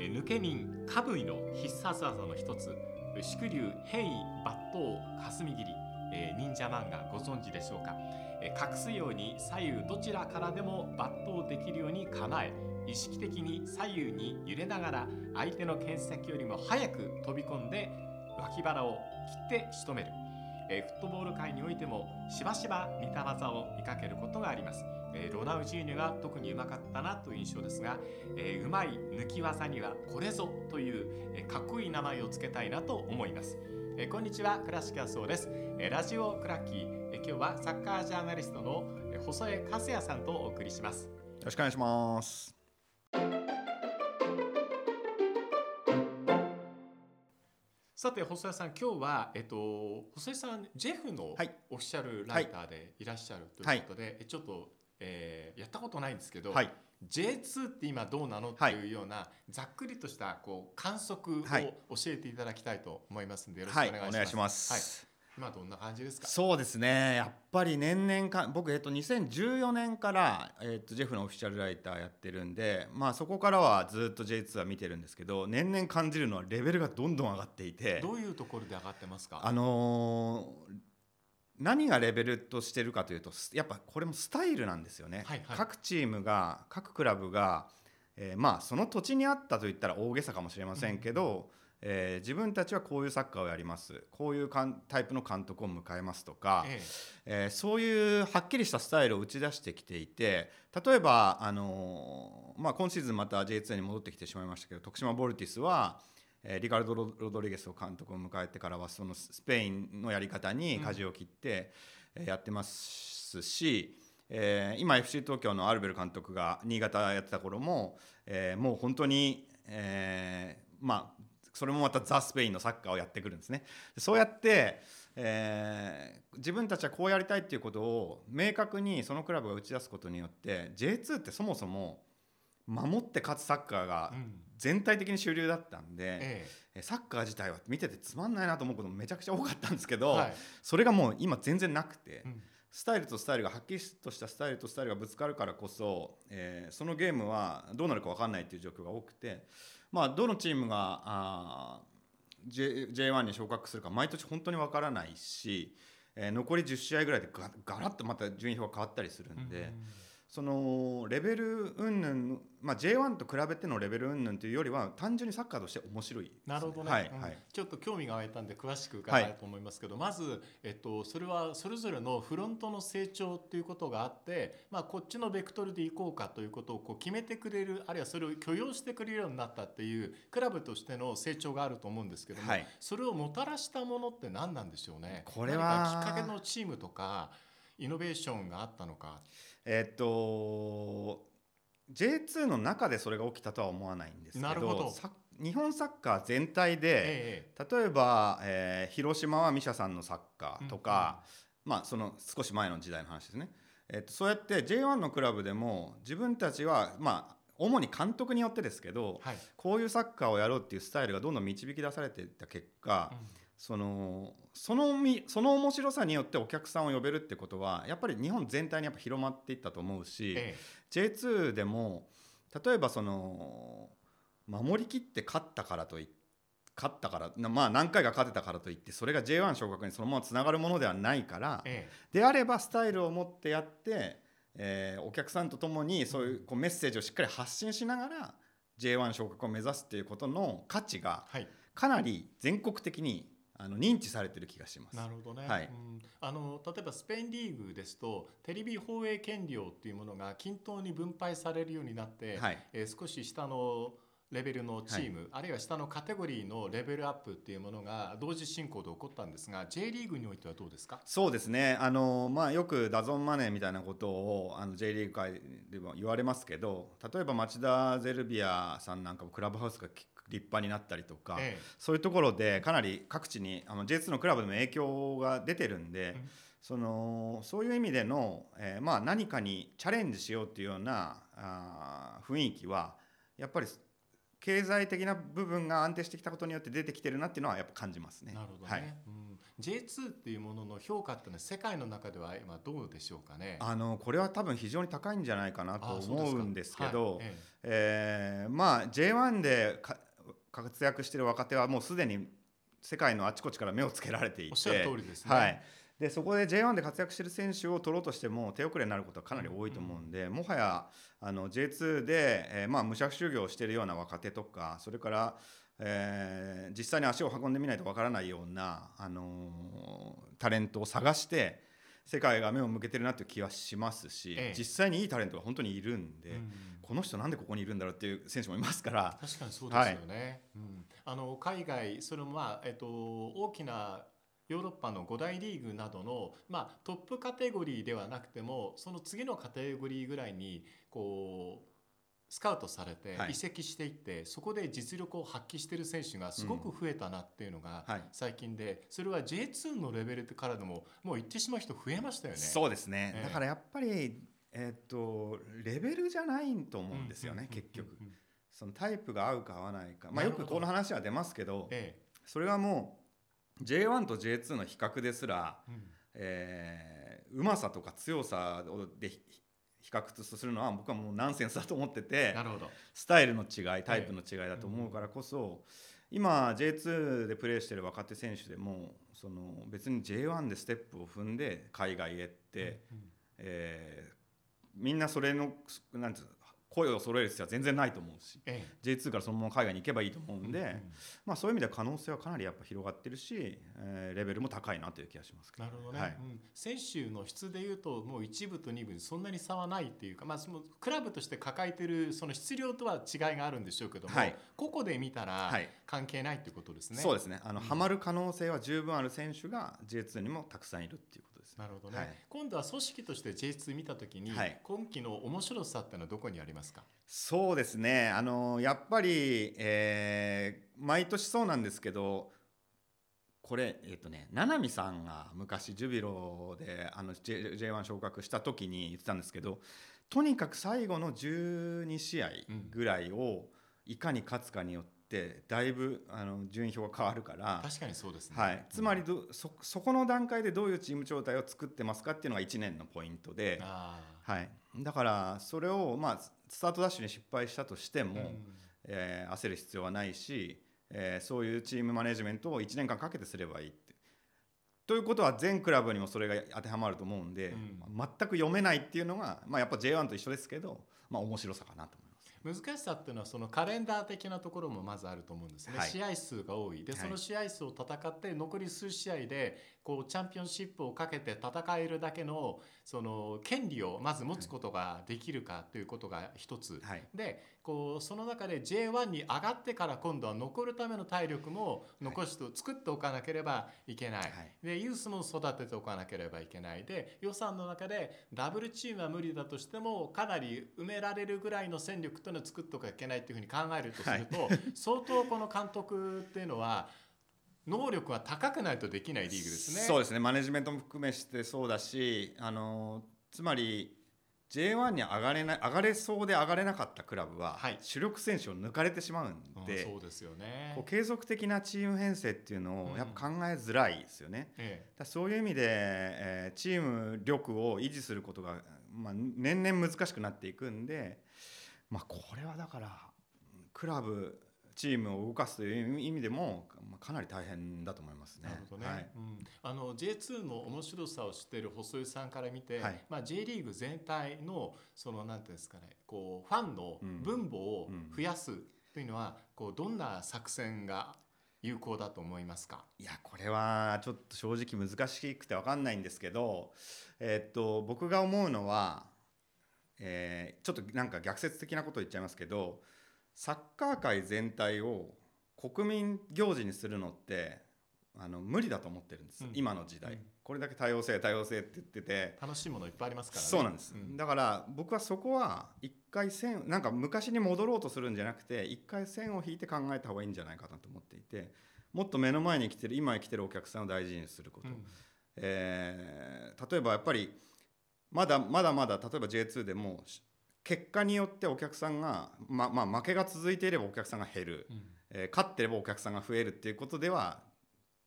え抜け人カブイの必殺技の一つ縮流変異抜刀霞切り、えー忍者漫画ご存知でしょうか、えー隠すように左右どちらからでも抜刀できるように構え意識的に左右に揺れながら相手の剣先よりも早く飛び込んで脇腹を切って仕留める、えーフットボール界においてもしばしば似た技を見かけることがあります、えーロナウジーニョが特にうまかったなという印象ですが、えーうまい抜き技にはこれぞという、えーかっこいい名前を付けたいなと思います、えーこんにちは倉敷康夫です、えーラジオクラッキー、えー今日はサッカージャーナリストのえ細江和也さんとお送りします。よろしくお願いします。さて細江さん今日は、えっと、細江さんジェフのはい。オフィシャルライターでいらっしゃるということで、えちょっと、えーやったことないんですけど、はい。J2 って今どうなのってはいいうようなざっくりとしたこう観測を教はい。えていただきたいと思いますのでよろしくおはい願いします。今どんな感じですか？そうですね。やっぱり年々か僕えっと2014年からえっとジェフのオフィシャルライターやってるんで、まあそこからはずっと J2 は見てるんですけど、年々感じるのはレベルがどんどん上がっていて、どういうところで上がってますか？あのー何がレベルとしてるかというとやっぱこれもスタイルなんですよね、はいはい各チームが各クラブが、えーまあその土地にあったと言ったら大げさかもしれませんけど、えー自分たちはこういうサッカーをやります。こういうかんタイプの監督を迎えますとか、ええ。ーそういうはっきりしたスタイルを打ち出してきていて例えば、あのーまあ、今シーズンまた J2 に戻ってきてしまいましたけど徳島ボルティスは、えーリカルド・ロロドリゲスを監督を迎えてからはそのスペインのやり方に舵を切って、えーやってますし、えー今 FC 東京のアルベル監督が新潟やってた頃も、えーもう本当に、えーまあそれもまたザ・スペインのサッカーをやってくるんですね。でそうやって、えー自分たちはこうやりたいっていうことを明確にそのクラブが打ち出すことによって J2 ってそもそも守って勝つサッカーが全体的に主流だったんで、ええ。サッカー自体は見ててつまんないなと思うこともめちゃくちゃ多かったんですけど、えはい。それがもう今全然なくて、うん。スタイルとスタイルがはっきりとしたスタイルとスタイルがぶつかるからこそ、えーそのゲームはどうなるか分かんないっていう状況が多くて、まあ、どのチームがあー J- J1 に昇格するか毎年本当に分からないし、えー残り10試合ぐらいでがガラッとまた順位表が変わったりするんで。うんそのレベル云々、まあ、J1 と比べてのレベル云々というよりは単純にサッカーとして面白いね、なるほどね、うん。はい。はいちょっと興味が湧いたんで詳しく伺い。たいと思いますけど、まず、えっと、それはそれぞれのフロントの成長っていうことがあって、まあ、こっちのベクトルでいこうかということをこう決めてくれるあるいはそれを許容してくれるようになったっていうクラブとしての成長があると思うんですけども、はい。それをもたらしたものって何なんでしょうね。これはきっかけのチームとかイノベーションがあったのか？えっと J2 の中でそれが起きたとは思わないんですけどなるほど。さ日本サッカー全体で、え例えば、えー広島はミシャさんのサッカーとか、まあその少し前の時代の話ですね、えっとそうやって J1 のクラブでも自分たちはまあ主に監督によってですけど、はい。こういうサッカーをやろうっていうスタイルがどんどん導き出されていった結果、そのそのみその面白さによってお客さんを呼べるってことはやっぱり日本全体にやっぱ広まっていったと思うし、え J2 でも例えばその守りきって勝ったからといって勝ったからなまあ何回か勝てたからといってそれが J1 昇格にそのままつながるものではないから、ええ。であればスタイルを持ってやって、えーお客さんと共にそういうこうメッセージをしっかり発信しながら J1 昇格を目指すっていうことの価値がはい。かなり全国的にあの認知されてる気がします。なるほどね、はい。うん。あの例えばスペインリーグですとテレビ放映権料っていうものが均等に分配されるようになって、はい。えー少し下のレベルのチーム、あるいは下のカテゴリーのレベルアップっていうものが同時進行で起こったんですが J リーグにおいてはどうですか？そうですね。あの、まあ、よくダゾンマネーみたいなことをあの J リーグ界でも言われますけど例えば町田ゼルビアさんなんかもクラブハウスが立派になったりとか、えそういうところでかなり各地にあの J2 のクラブでも影響が出てるんで、うん。そのそういう意味での、えーまあ、何かにチャレンジしようっていうようなあー雰囲気はやっぱり経済的な部分が安定してきたことによって出てきてるなっていうのはやっぱ感じますね。なるほどね、はい。うん、J2 っていうものの評価ってのは世界の中では今どうでしょうかね？あのこれは多分非常に高いんじゃないかなと思うんですけど、はい。ええーまあ J1 でか活躍している若手はもうすでに世界のあちこちから目をつけられていておっしゃる通りですね。はい、でそこで J1 で活躍している選手を取ろうとしても手遅れになることはかなり多いと思うんで、もはやあの J2 で、えーまあ、武者修行をしているような若手とかそれから、えー実際に足を運んでみないとわからないような、あのータレントを探して世界が目を向けてるなという気はしますし、ええ。実際にいいタレントが本当にいるんで、うんこの人なんでここにいるんだろうっていう選手もいますから。確かにそうですよね。うん、あの海外そのまあえっと大きなヨーロッパの5大リーグなどの、まあ、トップカテゴリーではなくてもその次のカテゴリーぐらいにこうスカウトされてはい移籍していって、そこで実力を発揮している選手がすごく増えたなっていうのがはい最近で、それは J2 のレベルからでももう言ってしまう人増えましたよね。そうですね、ええだからやっぱり、えっとレベルじゃないと思うんですよね、うん結局。そのタイプが合うか合わないか、まあ、よくこの話は出ますけどえそれはもう J1 と J2 の比較ですら、えうん。えーうまさとか強さをでひ比較とするのは僕はもうナンセンスだと思っててなるほど。スタイルの違いタイプの違いだと思うからこそ、今 J2 でプレーしてる若手選手でもその別に J1 でステップを踏んで海外へって、うん。えーみんなそれのなんていうの声を揃える必要は全然ないと思うしえ J2 からそのまま海外に行けばいいと思うんで、えうんまあ、そういう意味では可能性はかなりやっぱ広がってるし、えーレベルも高いなという気がしますけどなるほどね、はい。うん、選手の質でいうともう1部と2部にそんなに差はないっていうか、まあ、そのクラブとして抱えてるその質量とは違いがあるんでしょうけども、はい。個々で見たらはい。関係ないっていうことですね。そうですね。あの、うん。ハマる可能性は十分ある選手が J2 にもたくさんいるっていう。なるほどね、はい。今度は組織として J2 見たときに、はい。今期の面白さってのはどこにありますか？そうですね。あのやっぱり、えー毎年そうなんですけどこれえっ、とね七海さんが昔ジュビロであの J- J1 昇格した時に言ってたんですけどとにかく最後の12試合ぐらいをいかに勝つかによってだいぶあの順位表が変わるから。確かにそうですね。はい、つまりどそそこの段階でどういうチーム状態を作ってますかっていうのが1年のポイントで、あはい、だからそれを、まあ、ススタートダッシュに失敗したとしてーも、うんえー焦る必要はないし、えーそういうチームマネジメントを1年間かけてすればいいって。ということは全クラブにもそれが当てはまると思うんで、全く読めないっていうのが、まあ、やっぱ J1 と一緒ですけど、まあ、面白さかなと思います。難しさっていうのはそのカレンダー的なところもまずあると思うんですね、はい。試合数が多い。ではい。その試合数を戦って残り数試合でこうチャンピオンシップをかけて戦えるだけのその権利をまず持つことができるかということが一つ、はい。でこうその中で J1 に上がってから今度は残るための体力も残して、作っておかなければいけない、はい。でユースも育てておかなければいけない。で予算の中でダブルチームは無理だとしてもかなり埋められるぐらいの戦力というのを作っておかなきゃいけないというふうに考えるとすると、相当この監督っていうのは能力が高くないとできないリーグですね。そうですね。マネジメントも含めしてそうだしあのつまり J1 に上がれない上がれそうで上がれなかったクラブは、はい主力選手を抜かれてしまうんうんで、そうですよねこう。継続的なチーム編成っていうのうんをやっぱ考えづらいですよね。えだからそういう意味で、えーチーム力を維持することが、まあ、年々難しくなっていくんで、まあ、これはだからクラブチームを動かすという意味でも、まあ、かなり大変だと思いますね。えなるほどね、はい。うん、あの J2 の面白さを知っている細井さんから見て、はい。まあ、J リーグ全体のそのなんていうんですかねこうファンのうん。分母をうん増やすというのは、こうどんな作戦が有効だと思いますか、いやこれはちょっと正直難しくて分かんないんですけど、えーっと僕が思うのは、えーちょっとなんか逆説的なこと言っちゃいますけどサッカー界全体を国民行事にするのってあの無理だと思ってるんです、うん。今の時代、うん。これだけ多様性多様性って言ってて。楽しいものいっぱいありますからね。そうなんです、うん。だから僕はそこは一回線なんか昔に戻ろうとするんじゃなくて一回線を引いて考えた方がいいんじゃないかなと思っていてもっと目の前に来てる今生きてるお客さんを大事にすること、うん。えー例えばやっぱりまだまだまだ例えば J2 でもし結果によってお客さんが、ままあ、負けが続いていればお客さんが減る、うん。えー勝ってればお客さんが増えるっていうことでは、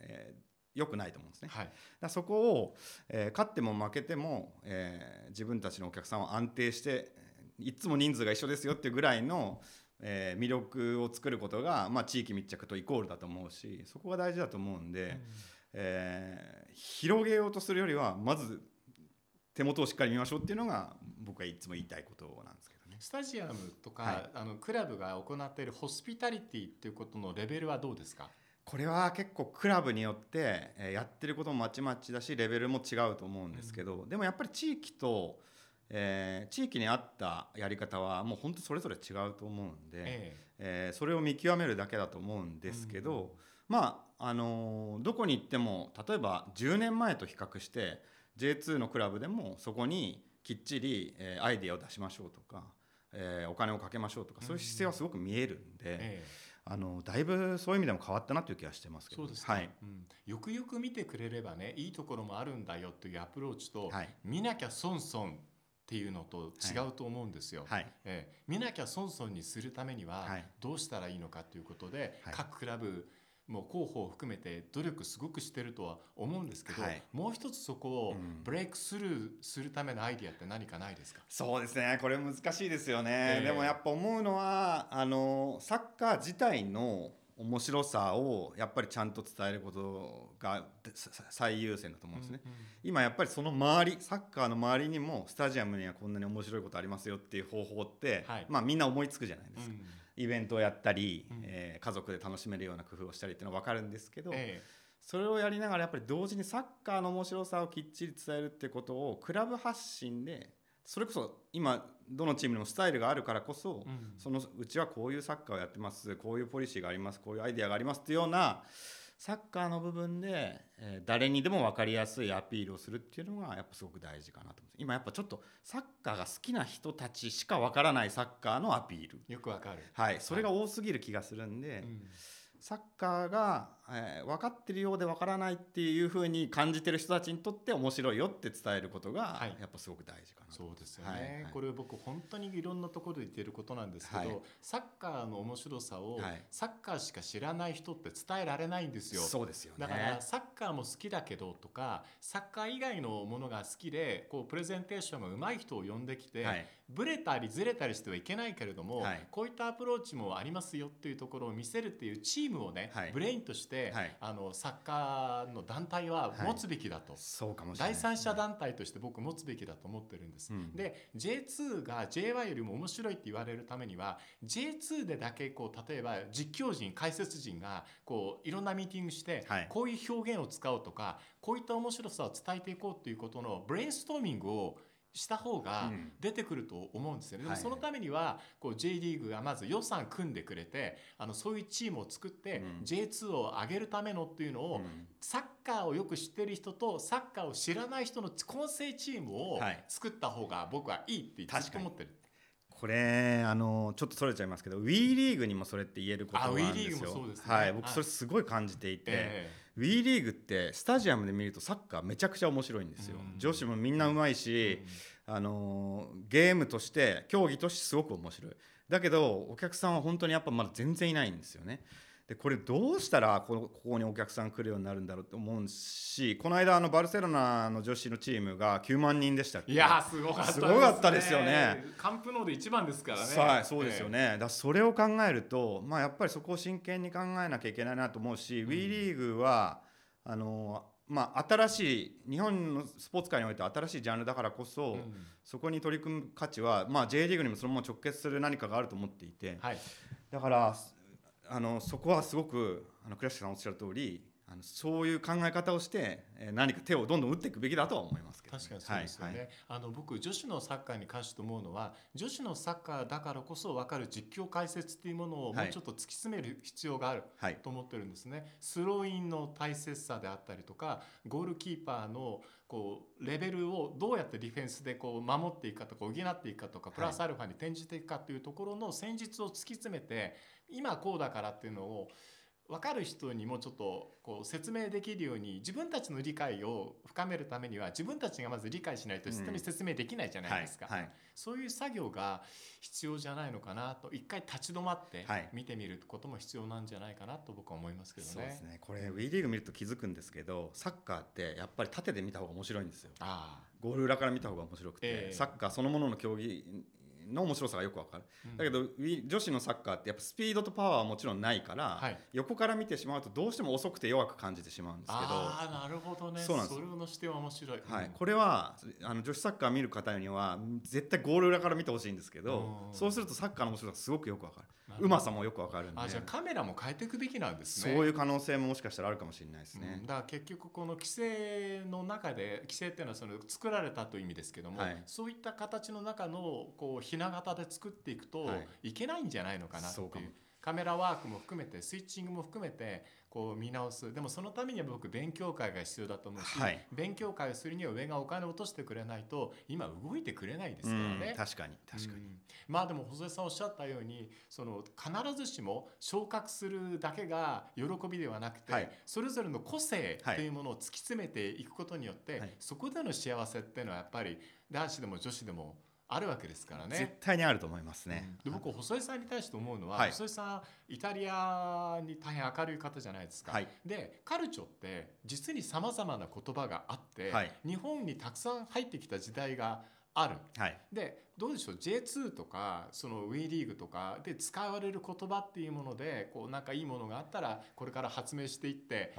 えー良くないと思うんですね。はい。だそこを、えー勝っても負けても、えー自分たちのお客さんを安定していつも人数が一緒ですよっていうぐらいの、えー魅力を作ることが、まあ、地域密着とイコールだと思うしそこが大事だと思うんで、えー広げようとするよりはまず手元をしっかり見ましょうっていうのが僕はいつも言いたいことなんですけどね。スタジアムとか、はい。あのクラブが行っているホスピタリティっていうことのレベルはどうですか？これは結構クラブによって、えーやってることもまちまちだしレベルも違うと思うんですけど、でもやっぱり地域と、えー地域に合ったやり方はもう本当それぞれ違うと思うんで、ええ。ーそれを見極めるだけだと思うんですけど、まああのーどこに行っても例えば10年前と比較して J2 のクラブでもそこにきっちり、えーアイデアを出しましょうとか、えーお金をかけましょうとかそういう姿勢はすごく見えるんで。ええ。あのだいぶそういう意味でも変わったなという気がしてますけど。そうですか、はい、うん、よくよく見てくれればねいいところもあるんだよというアプローチと、はい。見なきゃ損損っていうのと違うと思うんですよ。はい。ええ。見なきゃ損損にするためにははい。どうしたらいいのかということで、はい。各クラブもう広報を含めて努力すごくしてるとは思うんですけど、はい。もう一つそこをうん。ブレイクスルーするためのアイディアって何かないですか、そうですね。これ難しいですよね、ええ。でもやっぱ思うのはあのサッカー自体の面白さをやっぱりちゃんと伝えることがさ最優先だと思うんですね、うん。今やっぱりその周りサッカーの周りにもスタジアムにはこんなに面白いことありますよっていう方法って、はい。まあみんな思いつくじゃないですか、うんイベントをやったり、うん。えー家族で楽しめるような工夫をしたりっていうのは分かるんですけど、えそれをやりながらやっぱり同時にサッカーの面白さをきっちり伝えるってことをクラブ発信でそれこそ今どのチームにもスタイルがあるからこそ、えうん。そのうちはこういうサッカーをやってますこういうポリシーがありますこういうアイデアがありますっていうようなサッカーの部分で、えー誰にでも分かりやすいアピールをするっていうのがやっぱすごく大事かなと思今やっぱちょっとサッカーが好きな人たちしか分からないサッカーのアピール。よくわかる、はい。それが多すぎる気がするんで、うん。サッカーが、えー分かってるようで分からないっていうふうに感じてる人たちにとって面白いよって伝えることがはい。やっぱすごく大事かなと、そうですよね、はいはい。これ僕本当にいろんなところで言ってることなんですけど、はい。サッカーの面白さを、はい。サッカーしか知らない人って伝えられないんですよ。そうですよね。だからサッカーも好きだけどとかサッカー以外のものが好きでこうプレゼンテーションが上手い人を呼んできて、はい。ブレたりずれたりしてはいけないけれども、はい。こういったアプローチもありますよっていうところを見せるっていうチームをね、はい。ブレインとして、はい。あのサッカーの団体は持つべきだと。そうかもしれない第三者団体として僕持つべきだと思ってるんです、うん。で J2 が J1 よりも面白いって言われるためには J2 でだけこう例えば実況陣解説陣がこういろんなミーティングして、はい。こういう表現を使おうとかこういった面白さを伝えていこうっていうことのブレインストーミングをした方がうん。出てくると思うんですよね、でもはい。そのためにはこう J リーグがまず予算組んでくれてあのそういうチームを作って、うん。J2 を上げるためのっていうのを、うん。サッカーをよく知ってる人とサッカーを知らない人の混成チームをはい。作った方が僕はいいってずっと思ってる。これあのちょっとそれちゃいますけど WE リーグにもそれって言えることあなんですよ。はい、僕はい。それすごい感じていて、え WE リーグってスタジアムで見るとサッカーめちゃくちゃ面白いんですよ。うん。女子もみんなうまいえし、あのゲームとして競技としてすごく面白い。だけどお客さんは本当にやっぱまだ全然いないんですよねでこれどうしたらこのここにお客さん来るようになるんだろうと思うしこの間あのバルセロナの女子のチームが9万人でしたっけ？いやーすごかったですすごかったですよね。カンプノーで一番ですからね。はい、そうですよね。だからそれを考えると、まあやっぱりそこを真剣に考えなきゃいけないなと思うし、ん WE リーグはあのまあ新しい日本のスポーツ界において新しいジャンルだからこそ、ええうんそこに取り組む価値はまあ J リーグにもそのまま直結する何かがあると思っていて、はい。だからあのそこはすごくあの倉敷さんおっしゃる通り。あのそういう考え方をして、えー何か手をどんどん打っていくべきだとは思いますけどね、確かにそうですよね、はいはい。あの僕女子のサッカーに関して思うのは女子のサッカーだからこそ分かる実況解説っていうものをもはい。うちょっと突き詰める必要があるはいと思ってるんですね。スローインの大切さであったりとかゴールキーパーのこうレベルをどうやってディフェンスでこう守っていくかとか補っていくかとかプラスアルファに転じていくかというところの戦術を突き詰めて今こうだからっていうのを分かる人にもちょっとこう説明できるように自分たちの理解を深めるためには自分たちがまず理解しないと人に説明できないじゃないですか、はいはい。そういう作業が必要じゃないのかなと一回立ち止まってはい見てみることも必要なんじゃないかなと僕は思いますけどね。そうですね。これ WE リーグ見ると気づくんですけどサッカーってやっぱり縦で見た方が面白いんですよ。あゴール裏から見た方が面白くて、ええ。サッカーそのものの競技の面白さがよくわかる、うん。だけど女子のサッカーってやっぱスピードとパワーはもちろんないから、はい。横から見てしまうとどうしても遅くて弱く感じてしまうんですけど。ああなるほどね。そうなんです。れの視点は面白い、はい。うん、これはあの女子サッカー見る方には絶対ゴール裏から見てほしいんですけど、うん。そうするとサッカーの面白さがすごくよくわかるうまさもよくわかるんで。あじゃあカメラも変えていくべきなんですそうねいう可能性ももしかしたらあるかもしれないですね。うん、だから結局この規制の中で規制っていうのはその作られたという意味ですけども、はい。そういった形の中のこうひな形で作っていくとはい。いけないんじゃないのかなっていう。うそかもカメラワークも含めてスイッチングも含めてこう見直す。でもそのためには僕勉強会が必要だと思うし、はい。勉強会をするには上がお金を落としてくれないと今動いてくれないですからね。うん確かに確かに、うん。まあでも細江さんおっしゃったようにその必ずしも昇格するだけが喜びではなくて、はい。それぞれの個性はいというものを突き詰めていくことによって、はいそこでの幸せっていうのはやっぱり男子でも女子でもあるわけですから絶ね。対にあると思いますね、で僕細江さんに対して思うのは、はい。細江さんイタリアに大変明るい方じゃないですか。はい。でカルチョって実にさまざまな言葉があって、はい。日本にたくさん入ってきた時代がある。はい。でどうでしょう？J2 とかその WE リーグとかで使われる言葉っていうものでこうなんかいいものがあったらこれから発明していって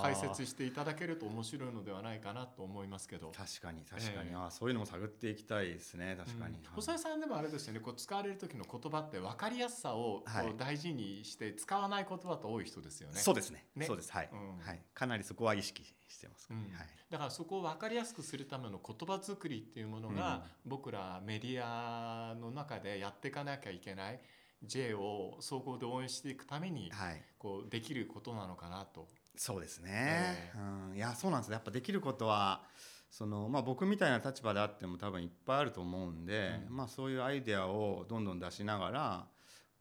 解説していただけると面白いのではないかなと思いますけど。確かに確かに、ええあーそういうのも探っていきたいですね。確かに、うん細井さんでもあれですよね。こう使われる時の言葉って分かりやすさを大事にして使わない言葉と多い人ですよね。そうですね。ね。そうです。はい、うん。はい、かなりそこは意識してます、うん。はい。だからそこを分かりやすくするための言葉作りっていうものが、僕らメディアの中でやっていかなきゃいけない J を総合で応援していくためにはい。こうできることなのかなと。そうですね。え、うん、いやそうなんですやっぱできることはその、まあ、僕みたいな立場であっても多分いっぱいあると思うんで、うん。まあ、そういうアイデアをどんどん出しながら、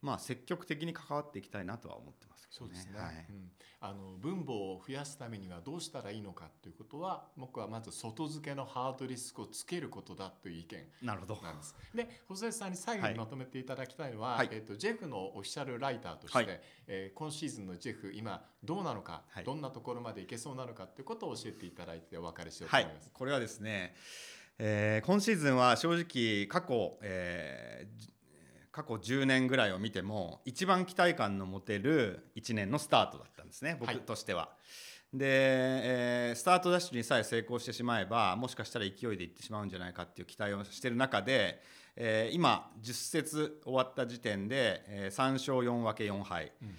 まあ、積極的に関わっていきたいなとは思ってます。そうですね、はい。うん、あの分母を増やすためにはどうしたらいいのかということは僕はまず外付けのハードリスクをつけることだという意見なるほど。なんです。で細江さんに最後はいにまとめていただきたいのは、はいえっとジェフのオフィシャルライターとして、はい。えー今シーズンのジェフ今どうなのか、はい。どんなところまでいけそうなのかということを教えていただいてお別れしようとはい思います。、これはですね、えー今シーズンは正直過去、えーじ過去10年ぐらいを見ても一番期待感の持てる1年のスタートだったんですね僕はいとしては。で、えースタートダッシュにさえ成功してしまえばもしかしたら勢いでいってしまうんじゃないかっていう期待をしている中で、えー今10節終わった時点で、えー3勝4分け4敗。うん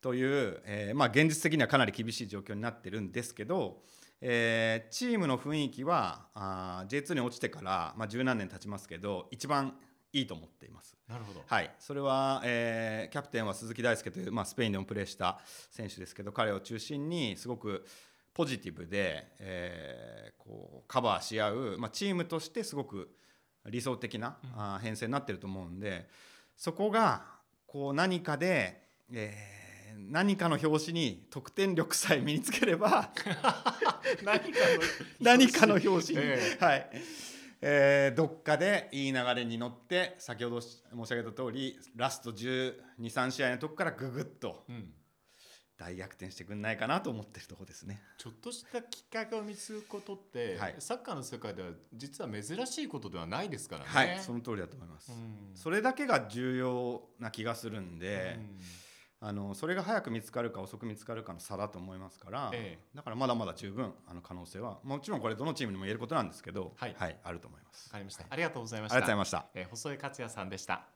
という、えーまあ、現実的にはかなり厳しい状況になってるんですけど、えーチームの雰囲気はあー J2 に落ちてから、まあ、十何年経ちますけど一番いいと思っています。なるほど。はい、それは、えーキャプテンは鈴木大輔という、まあ、スペインでもプレーした選手ですけど彼を中心にすごくポジティブで、えーこうカバーし合う、まあ、チームとしてすごく理想的な、うん。あー編成になってると思うんでそこがこう何かで、えー何かの表紙に得点力さえ身につければ 何かの表紙に、え。はいえーどっかでいい流れに乗って先ほど申し上げた通りラスト1 2 3試合のとこからぐぐっとうん、大逆転してくんないかなと思ってるところですね。ちょっとしたきっかけを見つくことって、はいサッカーの世界では実は珍しいことではないですからね。はい、その通りだと思います。うんそれだけが重要な気がするんで、うんあのそれが早く見つかるか遅く見つかるかの差だと思いますから、ええだからまだまだ十分あの可能性はもちろんこれどのチームにも言えることなんですけど、はいあると思います。わかりました、はいありがとうございました。ありがとうございました。えー細江克也さんでした。